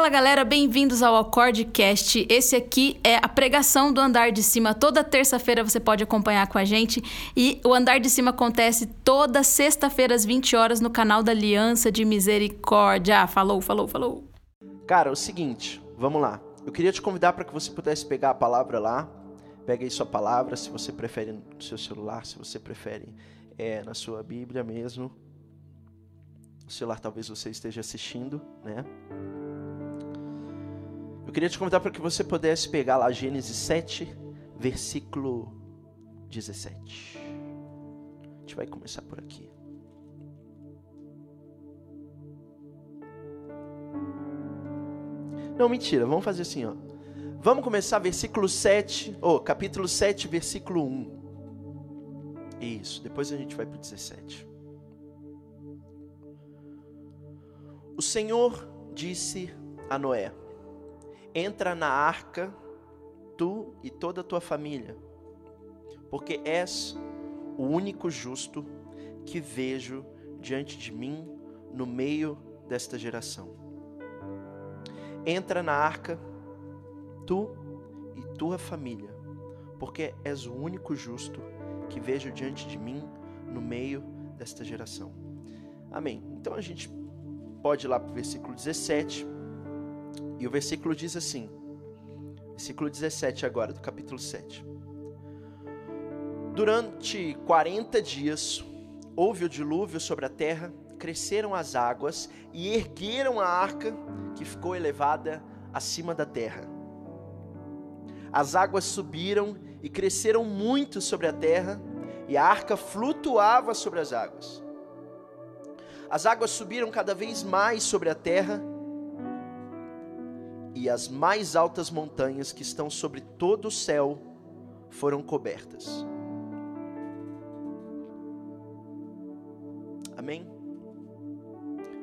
Fala galera, bem-vindos ao Acordecast. Esse aqui é a pregação do Andar de Cima. Toda terça-feira você pode acompanhar com a gente. E o Andar de Cima acontece toda sexta-feira às 20 horas no canal da Aliança de Misericórdia. Falou, falou, falou. Cara, é o seguinte, vamos lá. Eu queria te convidar para que você pudesse pegar a palavra lá. Pega aí sua palavra, se você prefere no seu celular, se você prefere é, na sua Bíblia mesmo. O celular talvez você esteja assistindo, né? Eu queria te convidar para que você pudesse pegar lá Gênesis 7, versículo 17. A gente vai começar por aqui. Não, mentira, vamos fazer assim, ó. Vamos começar versículo 7, ou oh, capítulo 7, versículo 1. Isso, depois a gente vai para o 17. O Senhor disse a Noé: entra na arca, tu e toda a tua família, porque és o único justo que vejo diante de mim no meio desta geração. Entra na arca, tu e tua família, porque és o único justo que vejo diante de mim no meio desta geração. Amém. Então a gente pode ir lá para o versículo 17 e o versículo diz assim, versículo 17 agora, do capítulo 7. Durante 40 dias houve o dilúvio sobre a terra, cresceram as águas e ergueram a arca que ficou elevada acima da terra. As águas subiram e cresceram muito sobre a terra, e a arca flutuava sobre as águas. As águas subiram cada vez mais sobre a terra, e as mais altas montanhas que estão sobre todo o céu foram cobertas. Amém?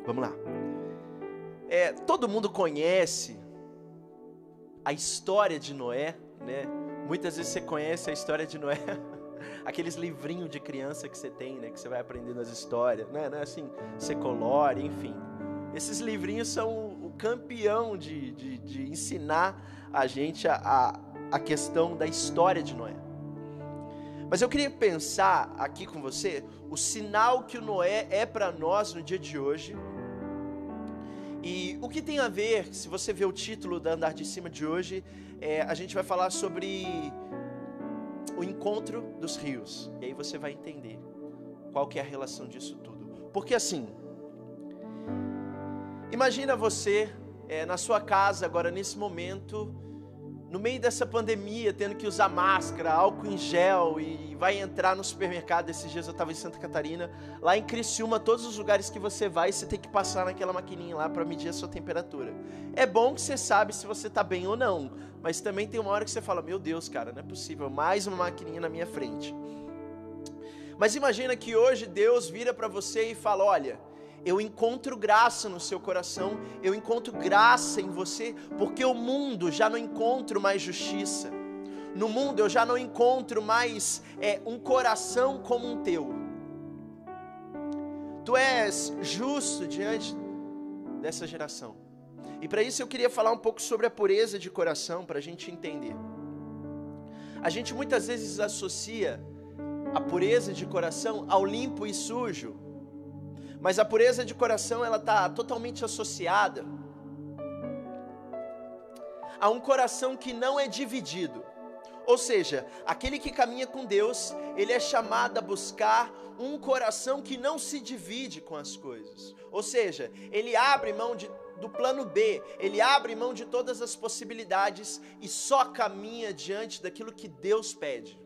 Vamos lá. É, todo mundo conhece a história de Noé, né? Muitas vezes você conhece a história de Noé, aqueles livrinhos de criança que você tem, né? Que você vai aprendendo as histórias, né? É assim, secolore, enfim. Esses livrinhos são campeão de, de, de ensinar a gente a, a questão da história de Noé. Mas eu queria pensar aqui com você o sinal que o Noé é para nós no dia de hoje. E o que tem a ver, se você ver o título da Andar de Cima de hoje, é, a gente vai falar sobre o encontro dos rios. E aí você vai entender qual que é a relação disso tudo. Porque assim, Imagina você é, na sua casa agora nesse momento, no meio dessa pandemia, tendo que usar máscara, álcool em gel e vai entrar no supermercado. Esses dias eu estava em Santa Catarina, lá em Criciúma, todos os lugares que você vai, você tem que passar naquela maquininha lá para medir a sua temperatura. É bom que você sabe se você está bem ou não, mas também tem uma hora que você fala: Meu Deus, cara, não é possível, mais uma maquininha na minha frente. Mas imagina que hoje Deus vira para você e fala: Olha eu encontro graça no seu coração, eu encontro graça em você, porque o mundo já não encontro mais justiça. No mundo eu já não encontro mais é, um coração como um teu. Tu és justo diante dessa geração. E para isso eu queria falar um pouco sobre a pureza de coração, para a gente entender. A gente muitas vezes associa a pureza de coração ao limpo e sujo mas a pureza de coração ela está totalmente associada a um coração que não é dividido. Ou seja, aquele que caminha com Deus, ele é chamado a buscar um coração que não se divide com as coisas. Ou seja, ele abre mão de, do plano B, ele abre mão de todas as possibilidades e só caminha diante daquilo que Deus pede.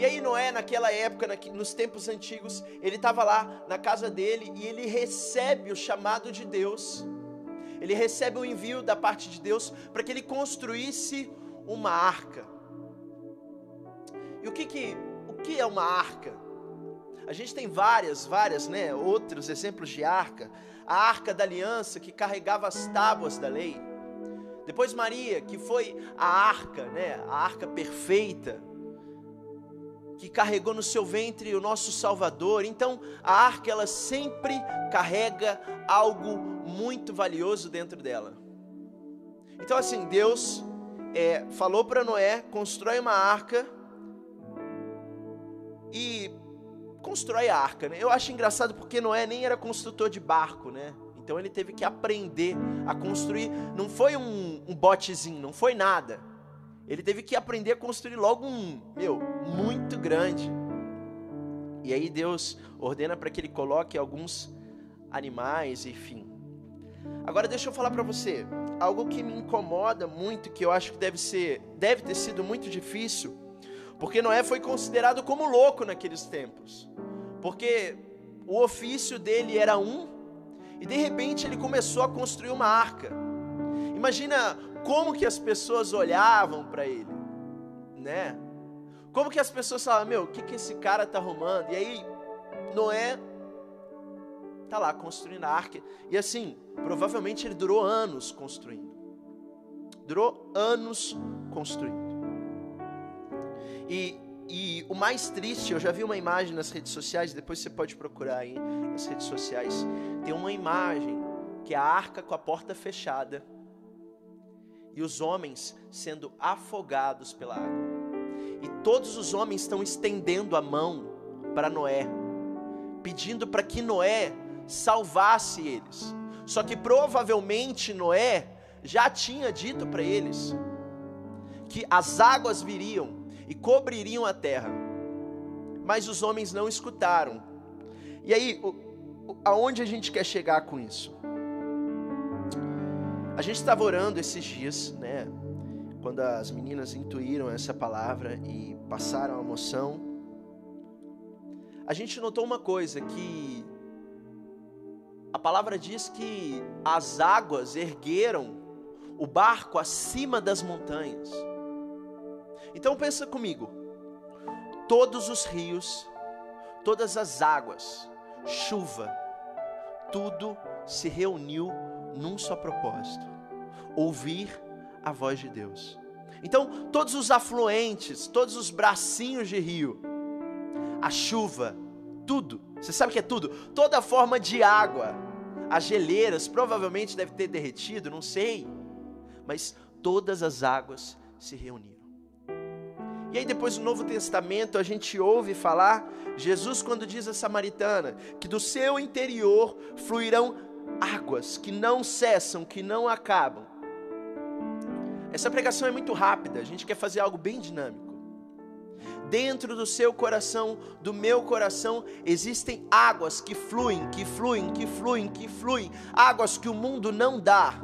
E aí Noé, naquela época, nos tempos antigos, ele estava lá na casa dele e ele recebe o chamado de Deus. Ele recebe o envio da parte de Deus para que ele construísse uma arca. E o que que o que é uma arca? A gente tem várias, várias, né, outros exemplos de arca. A arca da aliança que carregava as tábuas da lei. Depois Maria, que foi a arca, né, a arca perfeita que carregou no seu ventre o nosso Salvador. Então, a arca ela sempre carrega algo muito valioso dentro dela. Então, assim, Deus é, falou para Noé: constrói uma arca e constrói a arca. Né? Eu acho engraçado porque Noé nem era construtor de barco, né? Então ele teve que aprender a construir. Não foi um, um botezinho, não foi nada. Ele teve que aprender a construir logo um, meu, muito grande. E aí Deus ordena para que ele coloque alguns animais, enfim. Agora deixa eu falar para você, algo que me incomoda muito, que eu acho que deve ser, deve ter sido muito difícil, porque Noé foi considerado como louco naqueles tempos. Porque o ofício dele era um, e de repente ele começou a construir uma arca. Imagina como que as pessoas olhavam para ele, né? Como que as pessoas falavam, meu, o que, que esse cara tá arrumando? E aí, Noé tá lá construindo a arca. E assim, provavelmente ele durou anos construindo. Durou anos construindo. E, e o mais triste, eu já vi uma imagem nas redes sociais, depois você pode procurar aí nas redes sociais. Tem uma imagem que é a arca com a porta fechada e os homens sendo afogados pela água. E todos os homens estão estendendo a mão para Noé, pedindo para que Noé salvasse eles. Só que provavelmente Noé já tinha dito para eles que as águas viriam e cobririam a terra. Mas os homens não escutaram. E aí, aonde a gente quer chegar com isso? A gente estava orando esses dias, né? Quando as meninas intuíram essa palavra e passaram a moção, a gente notou uma coisa que a palavra diz que as águas ergueram o barco acima das montanhas. Então pensa comigo. Todos os rios, todas as águas, chuva, tudo se reuniu num só propósito: ouvir a voz de Deus. Então, todos os afluentes, todos os bracinhos de rio, a chuva, tudo, você sabe o que é tudo? Toda forma de água, as geleiras provavelmente deve ter derretido, não sei, mas todas as águas se reuniram. E aí depois no Novo Testamento a gente ouve falar Jesus quando diz a samaritana que do seu interior fluirão águas que não cessam, que não acabam. Essa pregação é muito rápida, a gente quer fazer algo bem dinâmico. Dentro do seu coração, do meu coração, existem águas que fluem, que fluem, que fluem, que fluem, águas que o mundo não dá,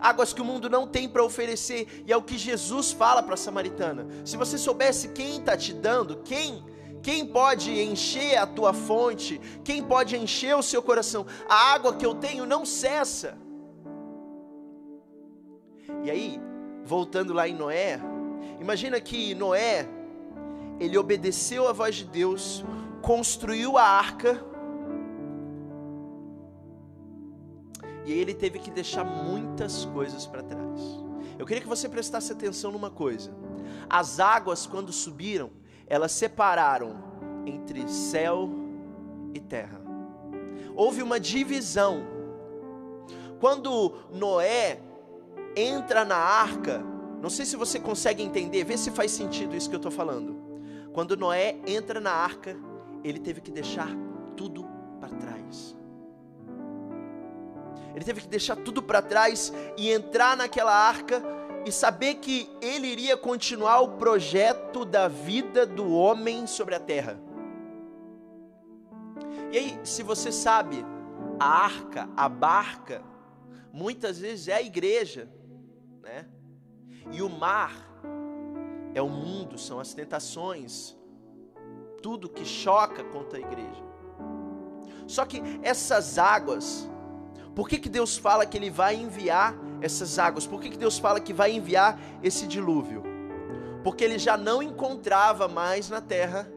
águas que o mundo não tem para oferecer, e é o que Jesus fala para a samaritana. Se você soubesse quem está te dando, quem quem pode encher a tua fonte? Quem pode encher o seu coração? A água que eu tenho não cessa. E aí, voltando lá em Noé, imagina que Noé, ele obedeceu a voz de Deus, construiu a arca, e ele teve que deixar muitas coisas para trás. Eu queria que você prestasse atenção numa coisa: as águas, quando subiram, elas separaram entre céu e terra. Houve uma divisão. Quando Noé entra na arca, não sei se você consegue entender, vê se faz sentido isso que eu estou falando. Quando Noé entra na arca, ele teve que deixar tudo para trás. Ele teve que deixar tudo para trás e entrar naquela arca e saber que ele iria continuar o projeto da vida do homem sobre a terra. E aí, se você sabe, a arca, a barca, muitas vezes é a igreja, né? E o mar é o mundo, são as tentações, tudo que choca contra a igreja. Só que essas águas, por que, que Deus fala que Ele vai enviar essas águas? Por que, que Deus fala que vai enviar esse dilúvio? Porque Ele já não encontrava mais na terra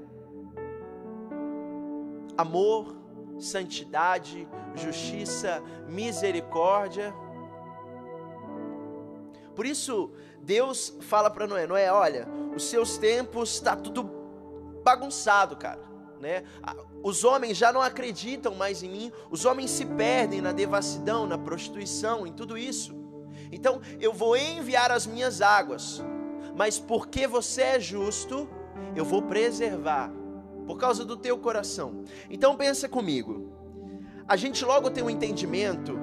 amor, santidade, justiça, misericórdia. Por isso, Deus fala para Noé: Noé, olha, os seus tempos está tudo bagunçado, cara. né? Os homens já não acreditam mais em mim, os homens se perdem na devassidão, na prostituição, em tudo isso. Então eu vou enviar as minhas águas, mas porque você é justo, eu vou preservar, por causa do teu coração. Então pensa comigo, a gente logo tem um entendimento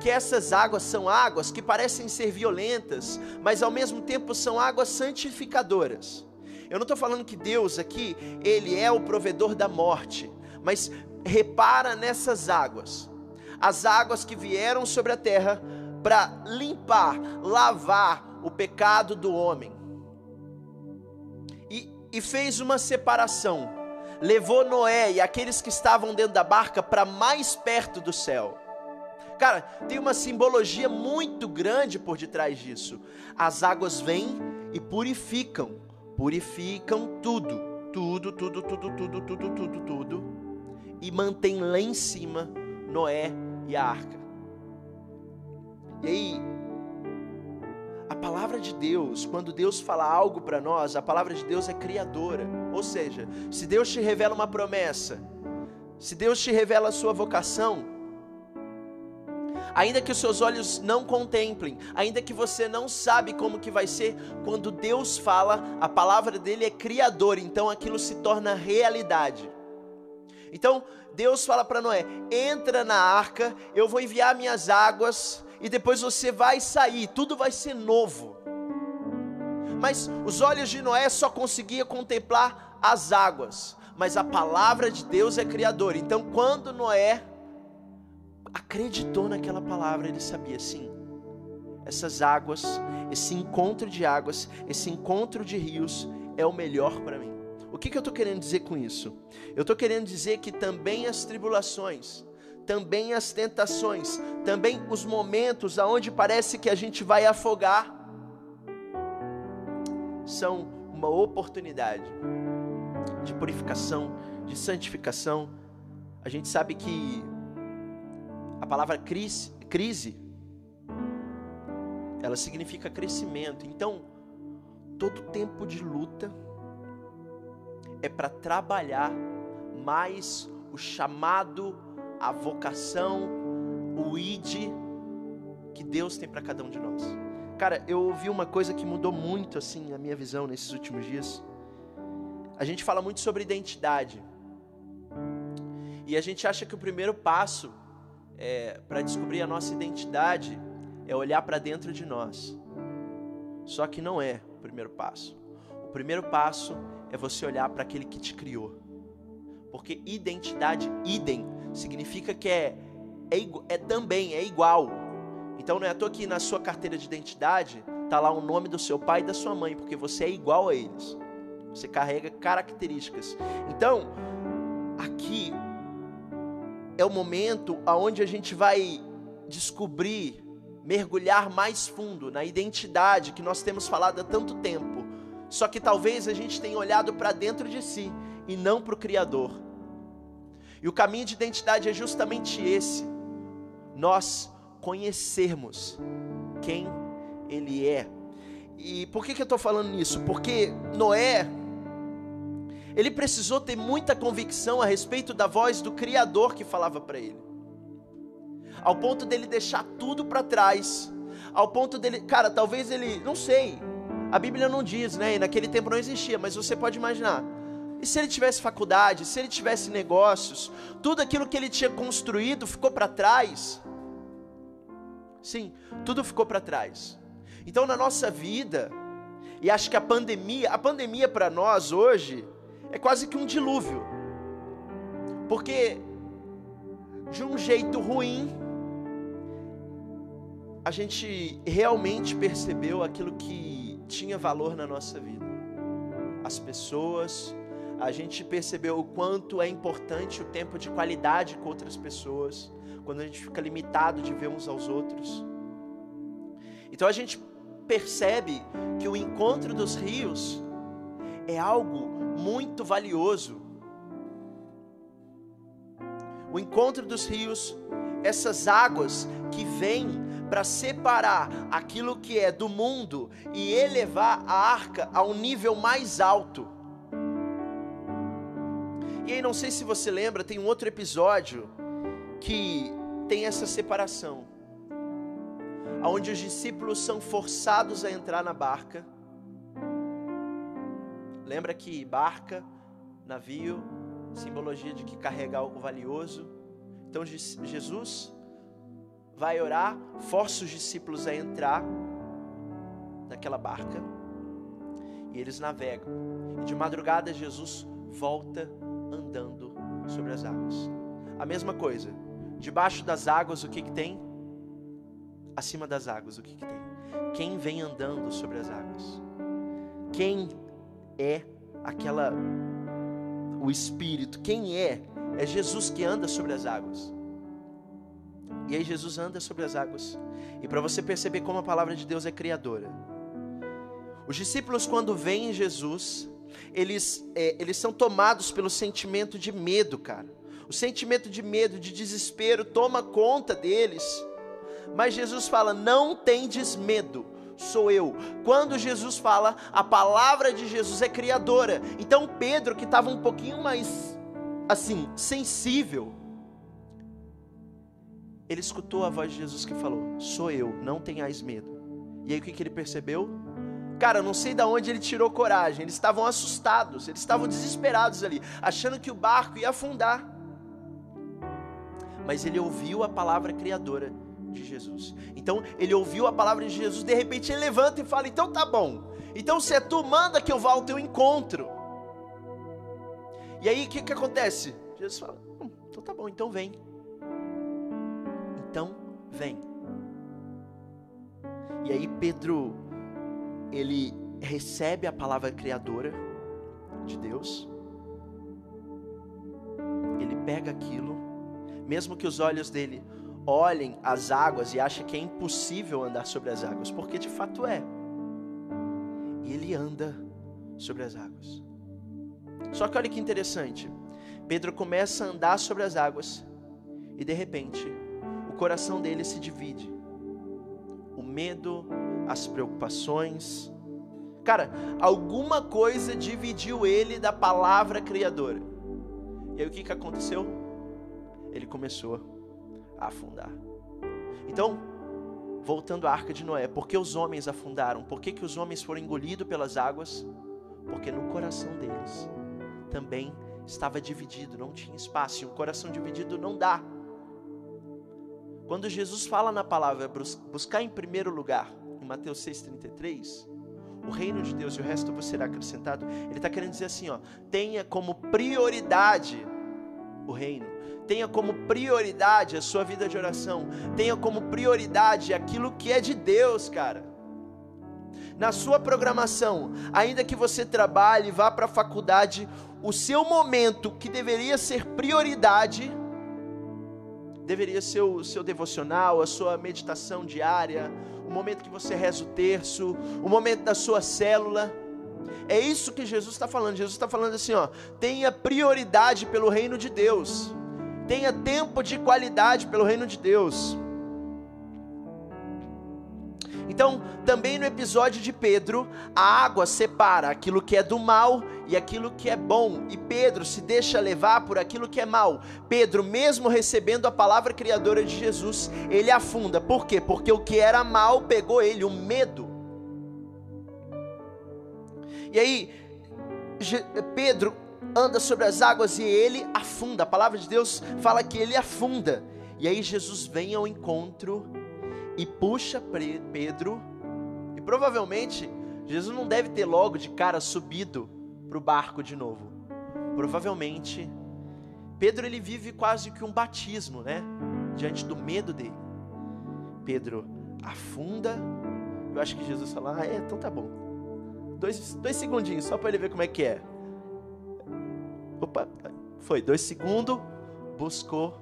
que essas águas são águas que parecem ser violentas, mas ao mesmo tempo são águas santificadoras. Eu não estou falando que Deus aqui, Ele é o provedor da morte, mas repara nessas águas, as águas que vieram sobre a terra para limpar, lavar o pecado do homem. E, e fez uma separação, levou Noé e aqueles que estavam dentro da barca para mais perto do céu. Cara, tem uma simbologia muito grande por detrás disso. As águas vêm e purificam, purificam tudo, tudo, tudo, tudo, tudo, tudo, tudo, tudo, e mantém lá em cima Noé e a arca. E aí, a palavra de Deus, quando Deus fala algo para nós, a palavra de Deus é criadora. Ou seja, se Deus te revela uma promessa, se Deus te revela a sua vocação, ainda que os seus olhos não contemplem, ainda que você não sabe como que vai ser, quando Deus fala, a palavra dele é criadora, então aquilo se torna realidade. Então, Deus fala para Noé: entra na arca, eu vou enviar minhas águas, e depois você vai sair, tudo vai ser novo. Mas os olhos de Noé só conseguiam contemplar as águas, mas a palavra de Deus é criadora. Então, quando Noé acreditou naquela palavra, ele sabia sim. Essas águas, esse encontro de águas, esse encontro de rios é o melhor para mim. O que, que eu estou querendo dizer com isso? Eu estou querendo dizer que também as tribulações, também as tentações, também os momentos aonde parece que a gente vai afogar, são uma oportunidade de purificação, de santificação. A gente sabe que a palavra crise, crise, ela significa crescimento. Então, todo tempo de luta é para trabalhar mais o chamado, a vocação, o id que Deus tem para cada um de nós. Cara, eu ouvi uma coisa que mudou muito assim a minha visão nesses últimos dias. A gente fala muito sobre identidade. E a gente acha que o primeiro passo é, para descobrir a nossa identidade é olhar para dentro de nós. Só que não é o primeiro passo. O primeiro passo é você olhar para aquele que te criou. Porque identidade, idem, significa que é, é, é também, é igual. Então não é à toa que na sua carteira de identidade está lá o nome do seu pai e da sua mãe, porque você é igual a eles. Você carrega características. Então, aqui é o momento aonde a gente vai descobrir, mergulhar mais fundo na identidade que nós temos falado há tanto tempo. Só que talvez a gente tenha olhado para dentro de si e não para o Criador. E o caminho de identidade é justamente esse: nós conhecermos quem Ele é. E por que, que eu estou falando nisso? Porque Noé ele precisou ter muita convicção a respeito da voz do Criador que falava para ele. Ao ponto dele deixar tudo para trás. Ao ponto dele, cara, talvez ele, não sei. A Bíblia não diz, né? E naquele tempo não existia, mas você pode imaginar. E se ele tivesse faculdade, se ele tivesse negócios, tudo aquilo que ele tinha construído ficou para trás? Sim, tudo ficou para trás. Então na nossa vida, e acho que a pandemia, a pandemia para nós hoje, é quase que um dilúvio. Porque de um jeito ruim, a gente realmente percebeu aquilo que tinha valor na nossa vida. As pessoas, a gente percebeu o quanto é importante o tempo de qualidade com outras pessoas, quando a gente fica limitado de ver uns aos outros. Então a gente percebe que o encontro dos rios é algo muito valioso. O encontro dos rios, essas águas que vêm para separar aquilo que é do mundo e elevar a arca a um nível mais alto. Aí, não sei se você lembra, tem um outro episódio que tem essa separação, onde os discípulos são forçados a entrar na barca. Lembra que barca, navio, simbologia de que carrega algo valioso. Então Jesus vai orar, força os discípulos a entrar naquela barca e eles navegam. E de madrugada Jesus volta andando sobre as águas. A mesma coisa. Debaixo das águas, o que, que tem? Acima das águas, o que, que tem? Quem vem andando sobre as águas? Quem é aquela. O Espírito? Quem é? É Jesus que anda sobre as águas. E aí Jesus anda sobre as águas. E para você perceber como a palavra de Deus é criadora. Os discípulos, quando veem Jesus, eles, é, eles são tomados pelo sentimento de medo, cara. O sentimento de medo, de desespero toma conta deles. Mas Jesus fala: não tendes medo, sou eu. Quando Jesus fala, a palavra de Jesus é criadora. Então Pedro, que estava um pouquinho mais assim, sensível, ele escutou a voz de Jesus que falou: Sou eu, não tenhais medo. E aí o que, que ele percebeu? Cara, não sei de onde ele tirou coragem. Eles estavam assustados, eles estavam desesperados ali, achando que o barco ia afundar. Mas ele ouviu a palavra criadora de Jesus. Então, ele ouviu a palavra de Jesus, de repente ele levanta e fala: Então tá bom. Então, se é tu, manda que eu vá ao teu encontro. E aí, o que, que acontece? Jesus fala: hum, Então tá bom, então vem. Então, vem. E aí, Pedro ele recebe a palavra criadora de Deus, ele pega aquilo, mesmo que os olhos dele olhem as águas e achem que é impossível andar sobre as águas, porque de fato é. E ele anda sobre as águas. Só que olha que interessante. Pedro começa a andar sobre as águas e de repente o coração dele se divide. O medo as preocupações. Cara, alguma coisa dividiu ele da palavra criadora. E aí o que, que aconteceu? Ele começou a afundar. Então, voltando à arca de Noé, por que os homens afundaram? Por que, que os homens foram engolidos pelas águas? Porque no coração deles também estava dividido, não tinha espaço. E um coração dividido não dá. Quando Jesus fala na palavra buscar em primeiro lugar em Mateus 6,33, o reino de Deus e o resto vos será acrescentado, ele está querendo dizer assim: ó, tenha como prioridade o reino, tenha como prioridade a sua vida de oração, tenha como prioridade aquilo que é de Deus, cara. Na sua programação, ainda que você trabalhe, vá para a faculdade, o seu momento que deveria ser prioridade, deveria ser o seu devocional, a sua meditação diária, o momento que você reza o terço, o momento da sua célula. É isso que Jesus está falando. Jesus está falando assim: ó, tenha prioridade pelo reino de Deus, tenha tempo de qualidade pelo reino de Deus. Então, também no episódio de Pedro, a água separa aquilo que é do mal e aquilo que é bom, e Pedro se deixa levar por aquilo que é mal. Pedro, mesmo recebendo a palavra criadora de Jesus, ele afunda. Por quê? Porque o que era mal pegou ele, o medo. E aí, Pedro anda sobre as águas e ele afunda. A palavra de Deus fala que ele afunda. E aí Jesus vem ao encontro e puxa Pedro. E provavelmente Jesus não deve ter logo de cara subido para o barco de novo. Provavelmente Pedro ele vive quase que um batismo, né? Diante do medo dele. Pedro afunda. Eu acho que Jesus fala: Ah, é, então tá bom. Dois, dois segundinhos, só para ele ver como é que é. Opa, foi dois segundos. Buscou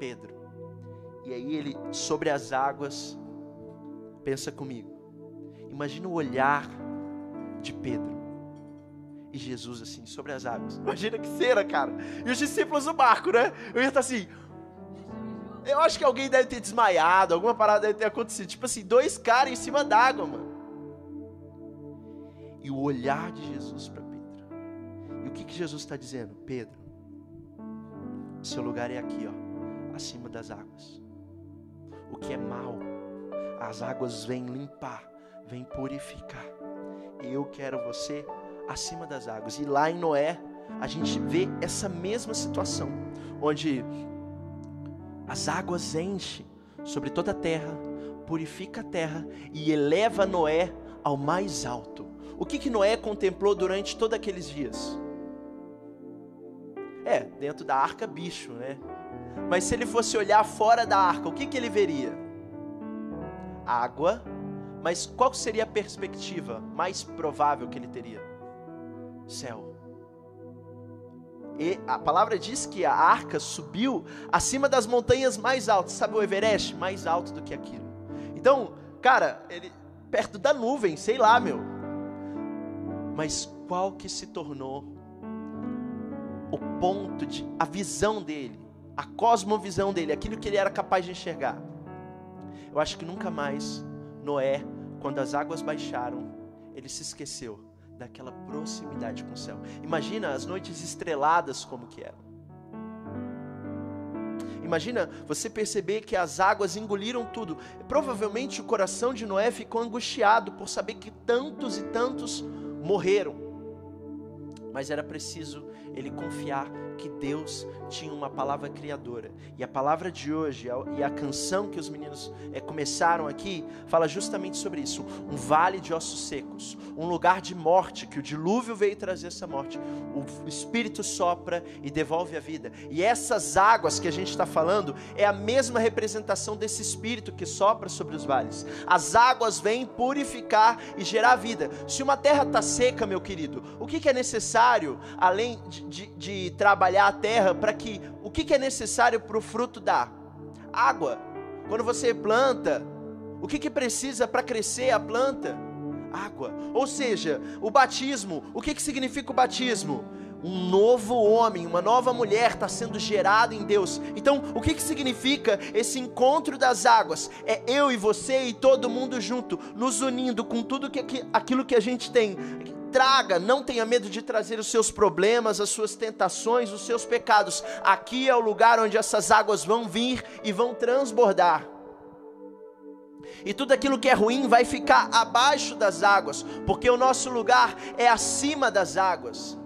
Pedro. E aí ele, sobre as águas, pensa comigo. Imagina o olhar de Pedro e Jesus assim, sobre as águas. Imagina que cena, cara. E os discípulos no barco, né? Eu ia estar assim. Eu acho que alguém deve ter desmaiado, alguma parada deve ter acontecido. Tipo assim, dois caras em cima d'água, mano. E o olhar de Jesus para Pedro. E o que, que Jesus está dizendo? Pedro, Seu lugar é aqui, ó, acima das águas. O que é mal, as águas vêm limpar, vêm purificar. E eu quero você acima das águas. E lá em Noé, a gente vê essa mesma situação, onde as águas enchem sobre toda a terra, purifica a terra e eleva Noé ao mais alto. O que, que Noé contemplou durante todos aqueles dias? É, dentro da arca, bicho, né? Mas se ele fosse olhar fora da arca, o que, que ele veria? Água. Mas qual seria a perspectiva mais provável que ele teria? Céu. E a palavra diz que a arca subiu acima das montanhas mais altas. Sabe o Everest? Mais alto do que aquilo. Então, cara, ele perto da nuvem, sei lá, meu. Mas qual que se tornou o ponto de a visão dele, a cosmovisão dele, aquilo que ele era capaz de enxergar? Eu acho que nunca mais Noé, quando as águas baixaram, ele se esqueceu daquela proximidade com o céu. Imagina as noites estreladas como que eram. Imagina você perceber que as águas engoliram tudo. Provavelmente o coração de Noé ficou angustiado por saber que tantos e tantos morreram. Mas era preciso ele confiar que Deus tinha uma palavra criadora. E a palavra de hoje e a canção que os meninos é, começaram aqui fala justamente sobre isso: um vale de ossos secos, um lugar de morte que o dilúvio veio trazer essa morte. O Espírito sopra e devolve a vida. E essas águas que a gente está falando é a mesma representação desse Espírito que sopra sobre os vales. As águas vêm purificar e gerar vida. Se uma terra está seca, meu querido, o que, que é necessário além de, de, de trabalhar a terra para que o que, que é necessário para o fruto dar? Água. Quando você planta, o que, que precisa para crescer a planta? Água. Ou seja, o batismo, o que, que significa o batismo? um novo homem, uma nova mulher está sendo gerado em Deus. Então, o que, que significa esse encontro das águas? É eu e você e todo mundo junto, nos unindo com tudo que, aquilo que a gente tem traga, não tenha medo de trazer os seus problemas, as suas tentações, os seus pecados. Aqui é o lugar onde essas águas vão vir e vão transbordar. E tudo aquilo que é ruim vai ficar abaixo das águas, porque o nosso lugar é acima das águas.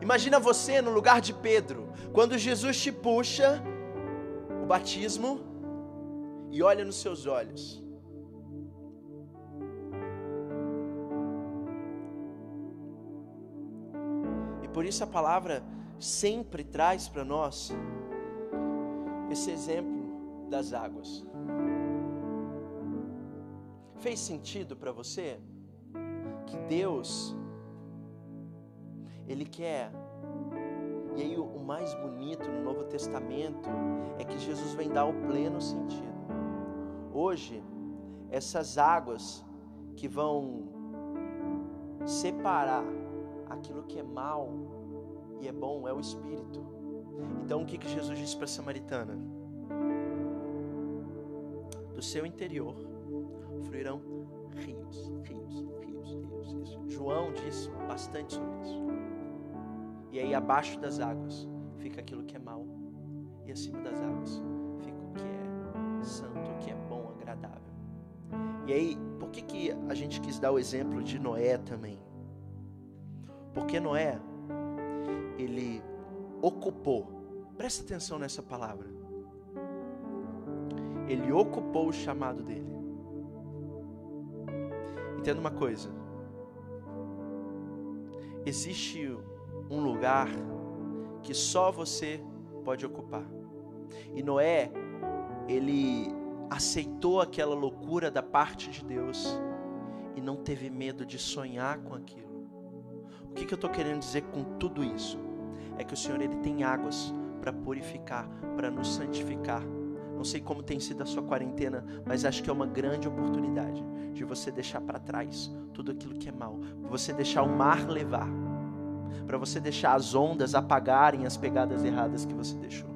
Imagina você no lugar de Pedro, quando Jesus te puxa o batismo e olha nos seus olhos. Por isso a palavra sempre traz para nós esse exemplo das águas. Fez sentido para você que Deus ele quer e aí o mais bonito no Novo Testamento é que Jesus vem dar o pleno sentido. Hoje, essas águas que vão separar aquilo que é mal e é bom é o Espírito. Então o que, que Jesus disse para a Samaritana? Seu interior fluirão rios, rios, rios, rios, rios. João diz bastante sobre isso. E aí abaixo das águas fica aquilo que é mal. E acima das águas fica o que é santo, o que é bom, agradável. E aí, por que, que a gente quis dar o exemplo de Noé também? Porque Noé, ele ocupou, presta atenção nessa palavra. Ele ocupou o chamado dele. Entenda uma coisa. Existe um lugar que só você pode ocupar. E Noé, ele aceitou aquela loucura da parte de Deus e não teve medo de sonhar com aquilo. O que, que eu estou querendo dizer com tudo isso? É que o Senhor ele tem águas para purificar, para nos santificar. Não sei como tem sido a sua quarentena, mas acho que é uma grande oportunidade de você deixar para trás tudo aquilo que é mal, você deixar o mar levar, para você deixar as ondas apagarem as pegadas erradas que você deixou,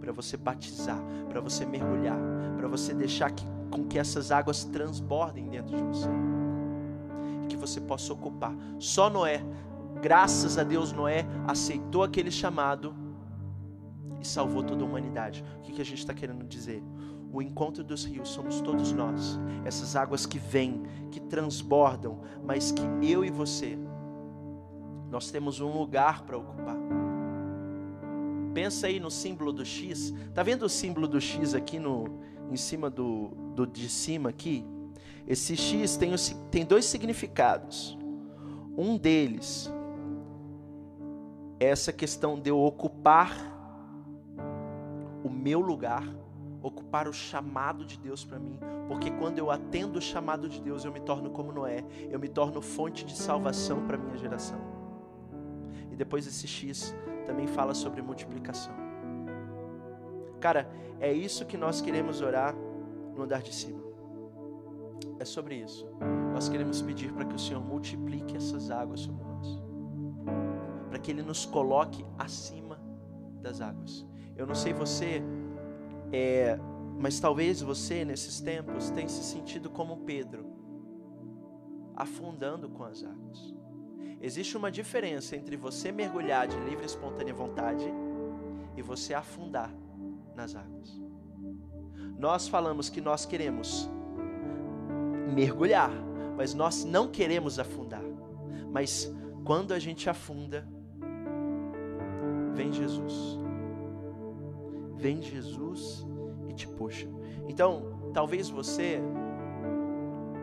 para você batizar, para você mergulhar, para você deixar que, com que essas águas transbordem dentro de você. Que você possa ocupar. Só Noé Graças a Deus, Noé aceitou aquele chamado e salvou toda a humanidade. O que, que a gente está querendo dizer? O encontro dos rios somos todos nós, essas águas que vêm, que transbordam, mas que eu e você, nós temos um lugar para ocupar. Pensa aí no símbolo do X. Tá vendo o símbolo do X aqui no, em cima do, do de cima aqui? Esse X tem, tem dois significados. Um deles é essa questão de eu ocupar o meu lugar, ocupar o chamado de Deus para mim, porque quando eu atendo o chamado de Deus, eu me torno como Noé, eu me torno fonte de salvação para minha geração. E depois esse X também fala sobre multiplicação. Cara, é isso que nós queremos orar no andar de cima. É sobre isso. Nós queremos pedir para que o Senhor multiplique essas águas sobre nós. Para que Ele nos coloque acima das águas. Eu não sei você, é, mas talvez você nesses tempos tenha se sentido como Pedro, afundando com as águas. Existe uma diferença entre você mergulhar de livre e espontânea vontade e você afundar nas águas. Nós falamos que nós queremos mergulhar, mas nós não queremos afundar. Mas quando a gente afunda, vem Jesus. Vem Jesus e te puxa. Então, talvez você,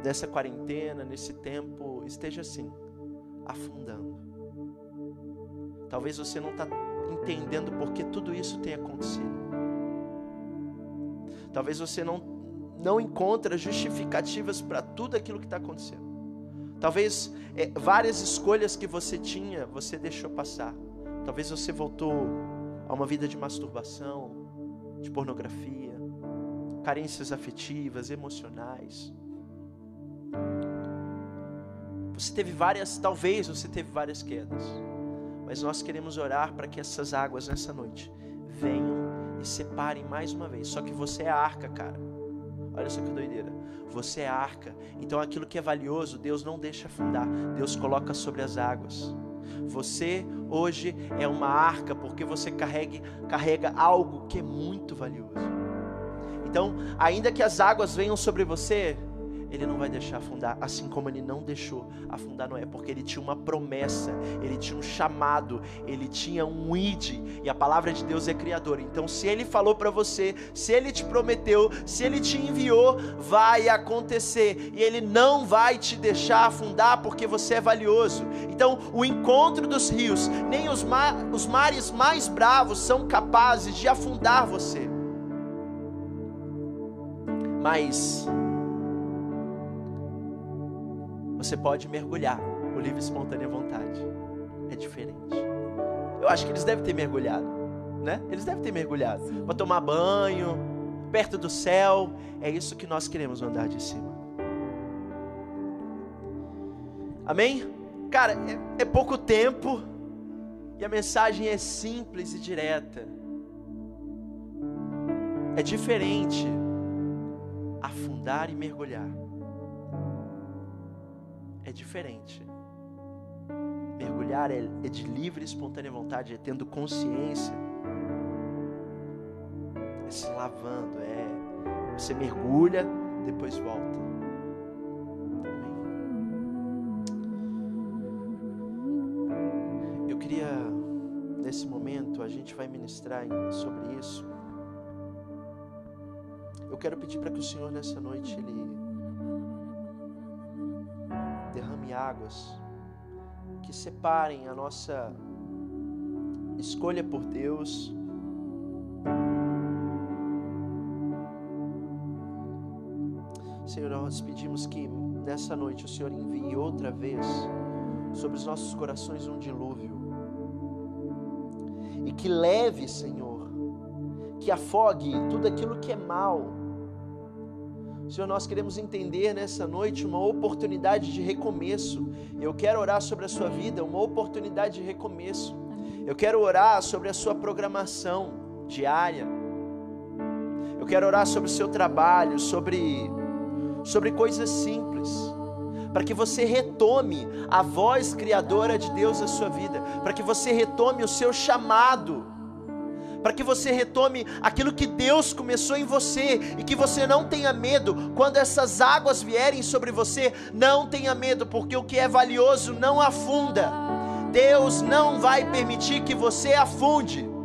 nessa quarentena, nesse tempo, esteja assim afundando. Talvez você não está entendendo por que tudo isso tem acontecido. Talvez você não, não encontra justificativas para tudo aquilo que está acontecendo. Talvez é, várias escolhas que você tinha, você deixou passar. Talvez você voltou a uma vida de masturbação, de pornografia, carências afetivas, emocionais. Você teve várias, talvez você teve várias quedas. Mas nós queremos orar para que essas águas nessa noite venham e separem mais uma vez. Só que você é a arca, cara. Olha só que doideira. Você é a arca. Então aquilo que é valioso, Deus não deixa afundar. Deus coloca sobre as águas. Você hoje é uma arca porque você carrega, carrega algo que é muito valioso. Então, ainda que as águas venham sobre você, ele não vai deixar afundar, assim como ele não deixou afundar Noé, porque ele tinha uma promessa, ele tinha um chamado, ele tinha um id, e a palavra de Deus é criadora. Então, se ele falou para você, se ele te prometeu, se ele te enviou, vai acontecer, e ele não vai te deixar afundar porque você é valioso. Então, o encontro dos rios, nem os, mar, os mares mais bravos são capazes de afundar você. Mas você pode mergulhar por livre e espontânea vontade. É diferente. Eu acho que eles devem ter mergulhado, né? Eles devem ter mergulhado para tomar banho, perto do céu. É isso que nós queremos andar de cima. Amém? Cara, é, é pouco tempo e a mensagem é simples e direta. É diferente afundar e mergulhar é diferente. Mergulhar é, é de livre e espontânea vontade, é tendo consciência, é se lavando, é você mergulha, depois volta. Eu queria, nesse momento, a gente vai ministrar sobre isso. Eu quero pedir para que o Senhor nessa noite ele águas que separem a nossa escolha por Deus. Senhor, nós pedimos que nessa noite o Senhor envie outra vez sobre os nossos corações um dilúvio e que leve, Senhor, que afogue tudo aquilo que é mal Senhor, nós queremos entender nessa noite uma oportunidade de recomeço. Eu quero orar sobre a sua vida, uma oportunidade de recomeço. Eu quero orar sobre a sua programação diária. Eu quero orar sobre o seu trabalho, sobre, sobre coisas simples. para que você retome a voz criadora de Deus na sua vida, para que você retome o seu chamado, para que você retome aquilo que Deus começou em você e que você não tenha medo quando essas águas vierem sobre você, não tenha medo, porque o que é valioso não afunda. Deus não vai permitir que você afunde.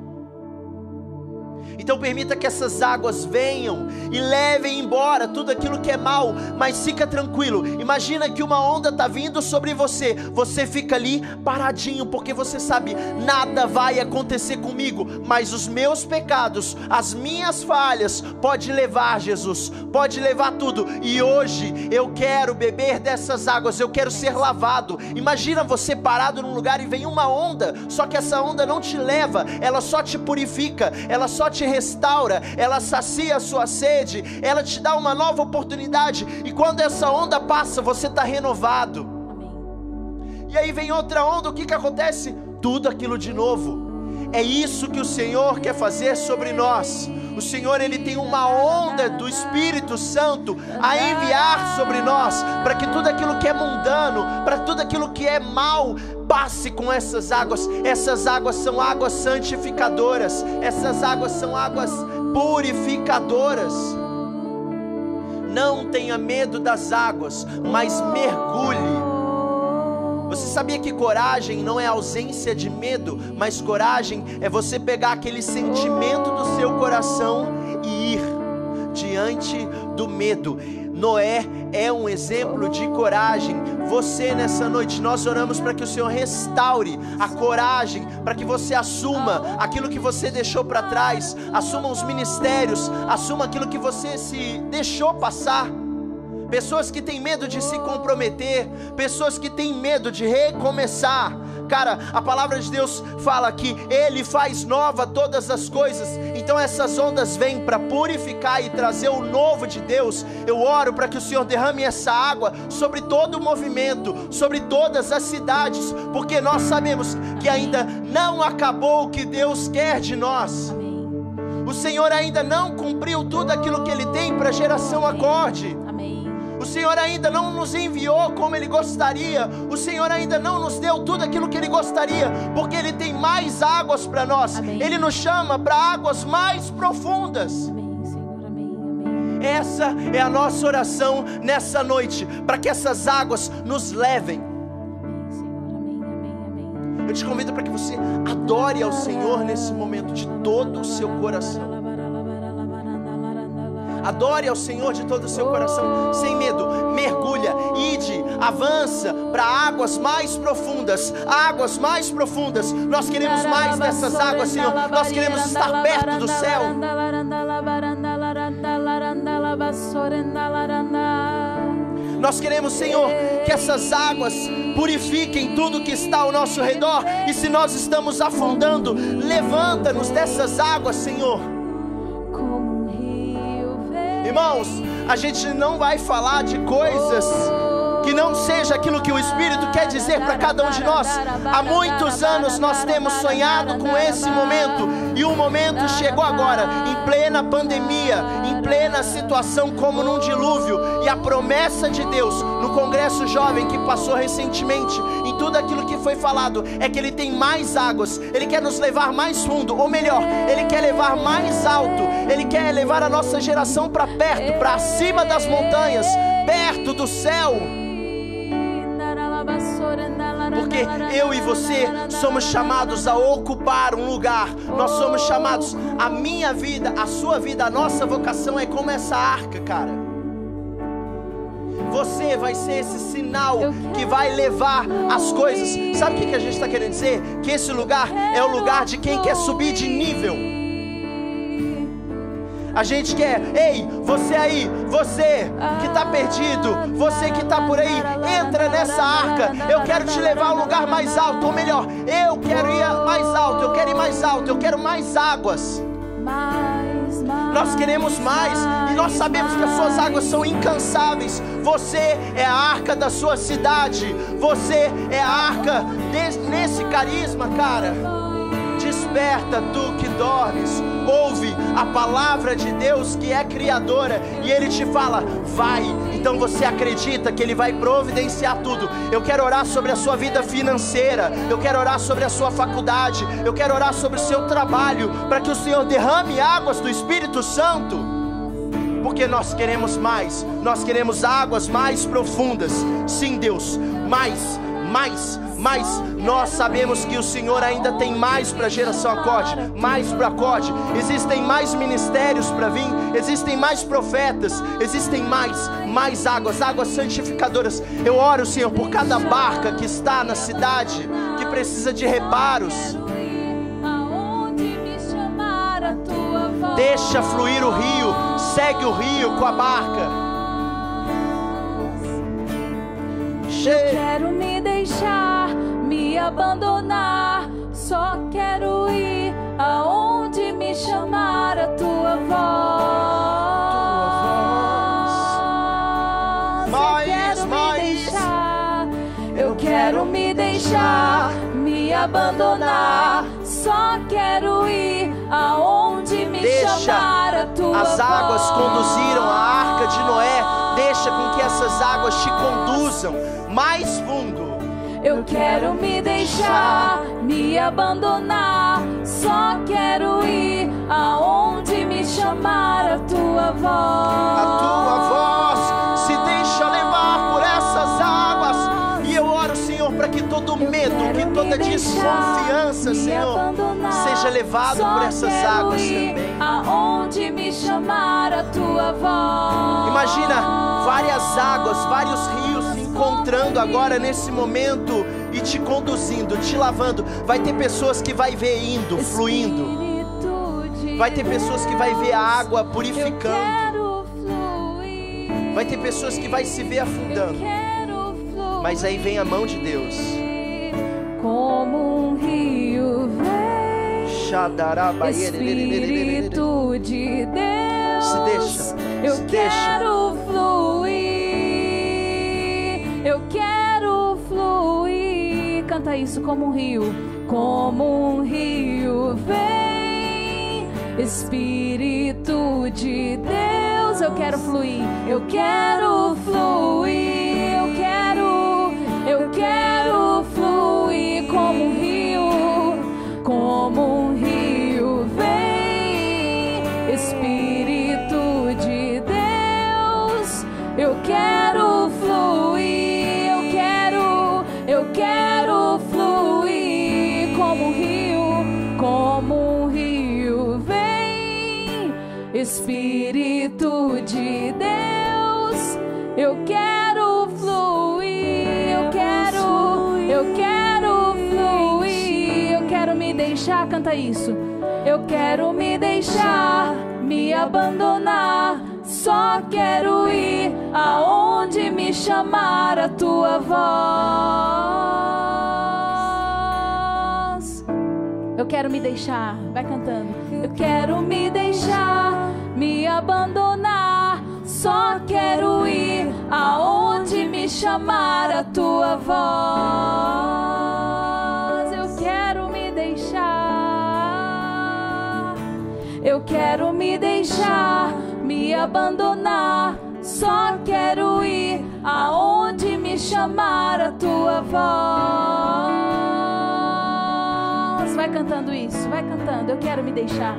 Então permita que essas águas venham e levem embora tudo aquilo que é mal, mas fica tranquilo. Imagina que uma onda está vindo sobre você, você fica ali paradinho, porque você sabe, nada vai acontecer comigo, mas os meus pecados, as minhas falhas, pode levar Jesus, pode levar tudo. E hoje eu quero beber dessas águas, eu quero ser lavado. Imagina você parado num lugar e vem uma onda, só que essa onda não te leva, ela só te purifica, ela só te restaura, ela sacia a sua sede, ela te dá uma nova oportunidade, e quando essa onda passa, você está renovado. E aí vem outra onda, o que, que acontece? Tudo aquilo de novo. É isso que o Senhor quer fazer sobre nós. O Senhor ele tem uma onda do Espírito Santo a enviar sobre nós, para que tudo aquilo que é mundano, para tudo aquilo que é mal, passe com essas águas. Essas águas são águas santificadoras, essas águas são águas purificadoras. Não tenha medo das águas, mas mergulhe. Você sabia que coragem não é ausência de medo, mas coragem é você pegar aquele sentimento do seu coração e ir diante do medo. Noé é um exemplo de coragem. Você nessa noite, nós oramos para que o Senhor restaure a coragem, para que você assuma aquilo que você deixou para trás, assuma os ministérios, assuma aquilo que você se deixou passar pessoas que têm medo de se comprometer, pessoas que têm medo de recomeçar. Cara, a palavra de Deus fala que Ele faz nova todas as coisas, então essas ondas vêm para purificar e trazer o novo de Deus. Eu oro para que o Senhor derrame essa água sobre todo o movimento, sobre todas as cidades, porque nós sabemos que ainda não acabou o que Deus quer de nós. O Senhor ainda não cumpriu tudo aquilo que Ele tem para a geração acorde. O Senhor ainda não nos enviou como Ele gostaria. O Senhor ainda não nos deu tudo aquilo que Ele gostaria, porque Ele tem mais águas para nós. Amém. Ele nos chama para águas mais profundas. Amém, Senhor. Amém, Essa é a nossa oração nessa noite, para que essas águas nos levem. Eu te convido para que você adore ao Senhor nesse momento de todo o seu coração. Adore ao Senhor de todo o seu coração, sem medo. Mergulha, ide, avança para águas mais profundas, águas mais profundas. Nós queremos mais dessas águas, Senhor. Nós queremos estar perto do céu. Nós queremos, Senhor, que essas águas purifiquem tudo que está ao nosso redor. E se nós estamos afundando, levanta-nos dessas águas, Senhor. Irmãos, a gente não vai falar de coisas que não seja aquilo que o Espírito quer dizer para cada um de nós. Há muitos anos nós temos sonhado com esse momento e o momento chegou agora, em plena pandemia, em plena situação como num dilúvio. E a promessa de Deus no Congresso Jovem que passou recentemente, em tudo aquilo que foi falado, é que Ele tem mais águas, Ele quer nos levar mais fundo, ou melhor, Ele quer levar mais alto, Ele quer levar a nossa geração para perto, para cima das montanhas, perto do céu porque eu e você somos chamados a ocupar um lugar, nós somos chamados, a minha vida, a sua vida, a nossa vocação é como essa arca, cara. Você vai ser esse sinal que vai levar as coisas. Sabe o que a gente está querendo dizer? Que esse lugar é o lugar de quem quer subir de nível. A gente quer, ei, você aí, você que está perdido, você que está por aí, entra nessa arca. Eu quero te levar a um lugar mais alto, ou melhor, eu quero ir mais alto, eu quero ir mais alto, eu quero mais águas. Nós queremos mais e nós sabemos que as suas águas são incansáveis. Você é a arca da sua cidade, você é a arca desse, nesse carisma, cara. Desperta tu que dormes, ouve a palavra de Deus que é criadora e ele te fala: vai. Então você acredita que ele vai providenciar tudo. Eu quero orar sobre a sua vida financeira, eu quero orar sobre a sua faculdade, eu quero orar sobre o seu trabalho, para que o Senhor derrame águas do Espírito Santo. Porque nós queremos mais, nós queremos águas mais profundas. Sim, Deus, mais, mais, mas nós sabemos que o Senhor ainda tem mais para a geração acorde, mais para acorde. Existem mais ministérios para vir, existem mais profetas, existem mais, mais águas, águas santificadoras. Eu oro, Senhor, por cada barca que está na cidade, que precisa de reparos. Deixa fluir o rio, segue o rio com a barca. Eu quero me deixar me abandonar. Só quero ir aonde me chamar a tua voz. Mais, eu quero mais. me deixar. Eu quero me deixar me abandonar. Só quero As águas conduziram a arca de Noé. Deixa com que essas águas te conduzam mais fundo. Eu quero me deixar, me abandonar. Só quero ir aonde me chamar a tua voz. A tua voz toda desconfiança, Senhor, seja levado por essas águas também. Aonde me chamar a tua voz. Imagina várias águas, vários rios se encontrando agora nesse momento e te conduzindo, te lavando. Vai ter pessoas que vai ver indo, fluindo. Vai ter pessoas que vai ver a água purificando. Vai ter pessoas que vai se ver afundando. Mas aí vem a mão de Deus. Como um rio vem. Espírito de Deus, Se deixa, eu se deixa. quero fluir, eu quero fluir. Canta isso como um rio, como um rio vem. Espírito de Deus, eu quero fluir, eu quero fluir, eu quero, eu quero isso. Eu quero me deixar, me abandonar. Só quero ir aonde me chamar a tua voz. Eu quero me deixar, vai cantando. Eu quero me deixar, me abandonar. Só quero ir aonde me chamar a tua voz. Quero me deixar, me abandonar. Só quero ir aonde me chamar a tua voz. Vai cantando isso, vai cantando. Eu quero me deixar.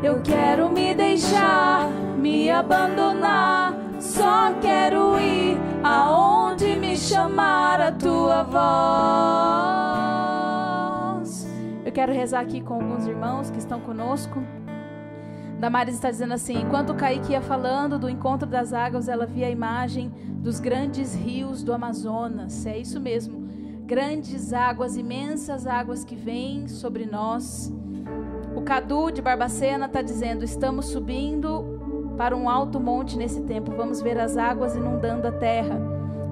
Eu quero me deixar, me abandonar. Só quero ir aonde me chamar a tua voz. Eu quero rezar aqui com alguns irmãos que estão conosco. Damares está dizendo assim: enquanto o Kaique ia falando do encontro das águas, ela via a imagem dos grandes rios do Amazonas. É isso mesmo. Grandes águas, imensas águas que vêm sobre nós. O Cadu de Barbacena está dizendo: estamos subindo para um alto monte nesse tempo. Vamos ver as águas inundando a terra.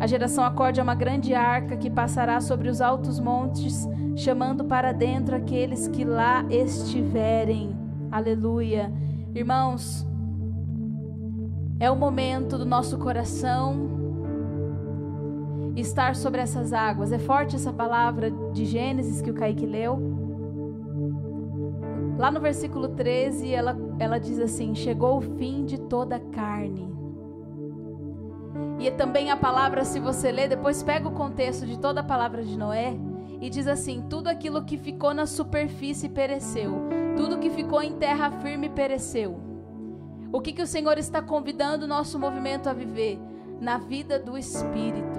A geração acorde é uma grande arca que passará sobre os altos montes, chamando para dentro aqueles que lá estiverem. Aleluia. Irmãos, é o momento do nosso coração estar sobre essas águas. É forte essa palavra de Gênesis que o Kaique leu. Lá no versículo 13, ela, ela diz assim: Chegou o fim de toda carne. E também a palavra, se você ler, depois pega o contexto de toda a palavra de Noé e diz assim: Tudo aquilo que ficou na superfície pereceu, tudo que ficou em terra firme pereceu. O que, que o Senhor está convidando o nosso movimento a viver? Na vida do Espírito.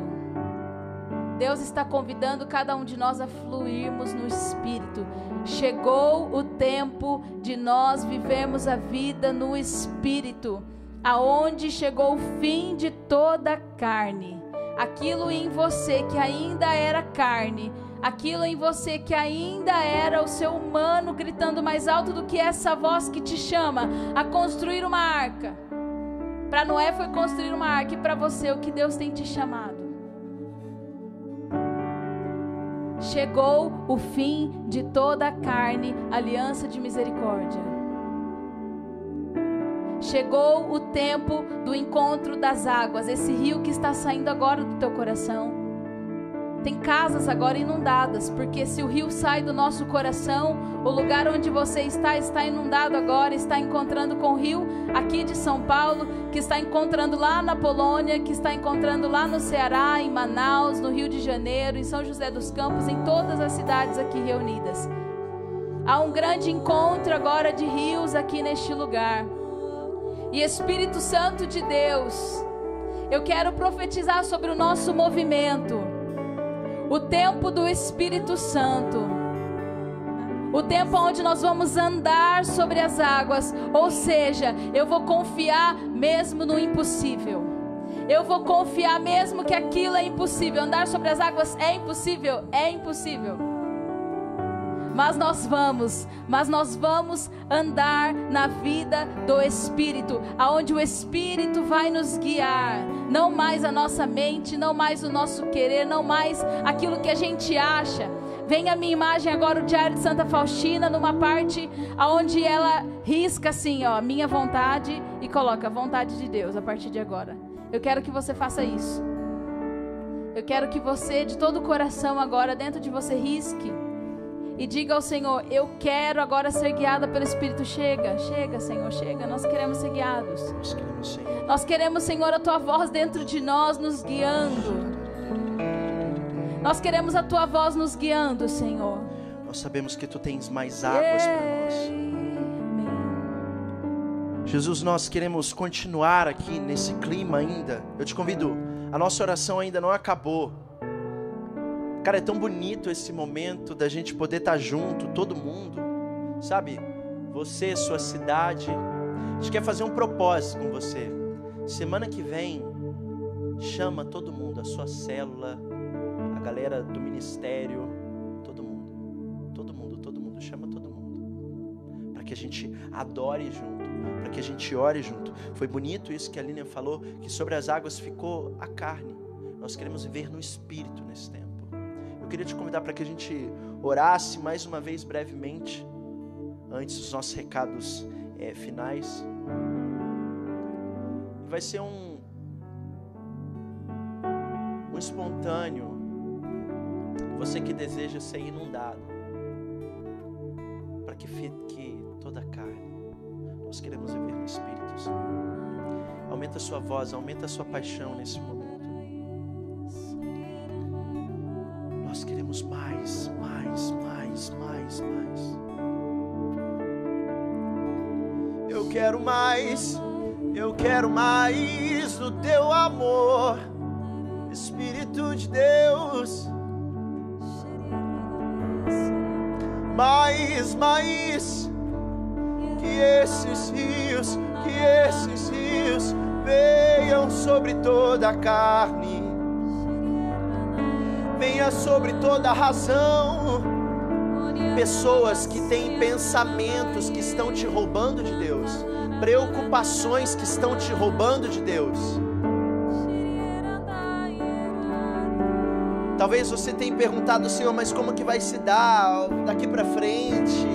Deus está convidando cada um de nós a fluirmos no Espírito. Chegou o tempo de nós vivermos a vida no Espírito, aonde chegou o fim de toda carne. Aquilo em você que ainda era carne, aquilo em você que ainda era o seu humano gritando mais alto do que essa voz que te chama a construir uma arca. Para Noé foi construir uma arca e para você o que Deus tem te chamado. Chegou o fim de toda a carne, aliança de misericórdia. Chegou o tempo do encontro das águas, esse rio que está saindo agora do teu coração. Tem casas agora inundadas, porque se o rio sai do nosso coração, o lugar onde você está está inundado agora, está encontrando com o rio aqui de São Paulo, que está encontrando lá na Polônia, que está encontrando lá no Ceará, em Manaus, no Rio de Janeiro, em São José dos Campos, em todas as cidades aqui reunidas. Há um grande encontro agora de rios aqui neste lugar. E Espírito Santo de Deus, eu quero profetizar sobre o nosso movimento o tempo do Espírito Santo. O tempo onde nós vamos andar sobre as águas, ou seja, eu vou confiar mesmo no impossível. Eu vou confiar mesmo que aquilo é impossível. Andar sobre as águas é impossível, é impossível mas nós vamos, mas nós vamos andar na vida do Espírito, aonde o Espírito vai nos guiar, não mais a nossa mente, não mais o nosso querer, não mais aquilo que a gente acha. Vem a minha imagem agora o Diário de Santa Faustina numa parte aonde ela risca assim, ó, minha vontade e coloca a vontade de Deus a partir de agora. Eu quero que você faça isso. Eu quero que você, de todo o coração agora, dentro de você, risque e diga ao Senhor: Eu quero agora ser guiada pelo Espírito. Chega, chega, Senhor, chega. Nós queremos ser guiados. Nós queremos, Senhor. Nós queremos, Senhor, a tua voz dentro de nós nos guiando. Nós queremos a tua voz nos guiando, Senhor. Nós sabemos que tu tens mais águas para nós. Jesus, nós queremos continuar aqui nesse clima ainda. Eu te convido, a nossa oração ainda não acabou. Cara, é tão bonito esse momento da gente poder estar junto, todo mundo, sabe? Você, sua cidade. A gente quer fazer um propósito com você. Semana que vem, chama todo mundo, a sua célula, a galera do ministério, todo mundo. Todo mundo, todo mundo, chama todo mundo. Para que a gente adore junto, para que a gente ore junto. Foi bonito isso que a Lilian falou, que sobre as águas ficou a carne. Nós queremos viver no espírito nesse tempo queria te convidar para que a gente orasse mais uma vez brevemente, antes dos nossos recados é, finais. Vai ser um, um espontâneo. Você que deseja ser inundado, para que fique toda a carne. Nós queremos viver no Espírito, Senhor. Aumenta a sua voz, aumenta a sua paixão nesse momento. Mais, eu quero mais do teu amor, Espírito de Deus. Mais, mais, que esses rios, que esses rios venham sobre toda a carne venha sobre toda razão. Pessoas que têm pensamentos que estão te roubando de Deus, preocupações que estão te roubando de Deus. Talvez você tenha perguntado, Senhor, mas como que vai se dar daqui para frente?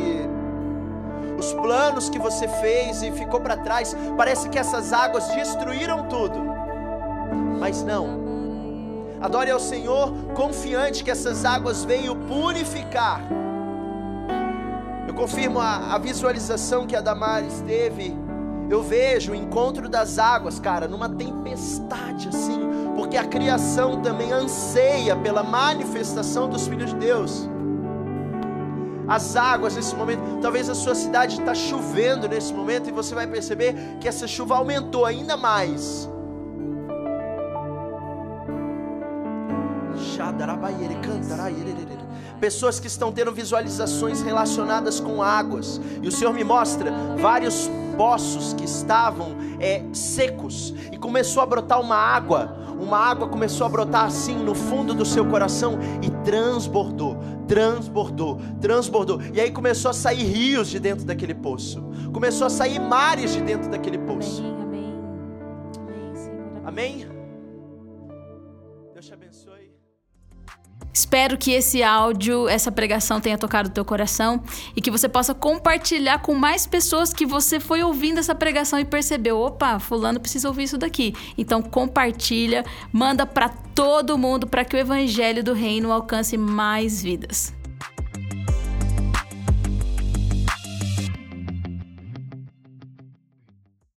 Os planos que você fez e ficou para trás, parece que essas águas destruíram tudo. Mas não. Adore ao Senhor, confiante que essas águas veio purificar. Eu confirmo a, a visualização que a Damares teve. Eu vejo o encontro das águas, cara, numa tempestade assim, porque a criação também anseia pela manifestação dos filhos de Deus. As águas nesse momento, talvez a sua cidade está chovendo nesse momento e você vai perceber que essa chuva aumentou ainda mais. Pessoas que estão tendo visualizações relacionadas com águas, e o Senhor me mostra vários poços que estavam é, secos, e começou a brotar uma água, uma água começou a brotar assim no fundo do seu coração e transbordou, transbordou, transbordou. E aí começou a sair rios de dentro daquele poço, começou a sair mares de dentro daquele poço. Amém, amém. Amém, Senhor. Amém? Deus Espero que esse áudio, essa pregação tenha tocado o teu coração e que você possa compartilhar com mais pessoas que você foi ouvindo essa pregação e percebeu, opa, fulano precisa ouvir isso daqui. Então compartilha, manda para todo mundo para que o evangelho do reino alcance mais vidas.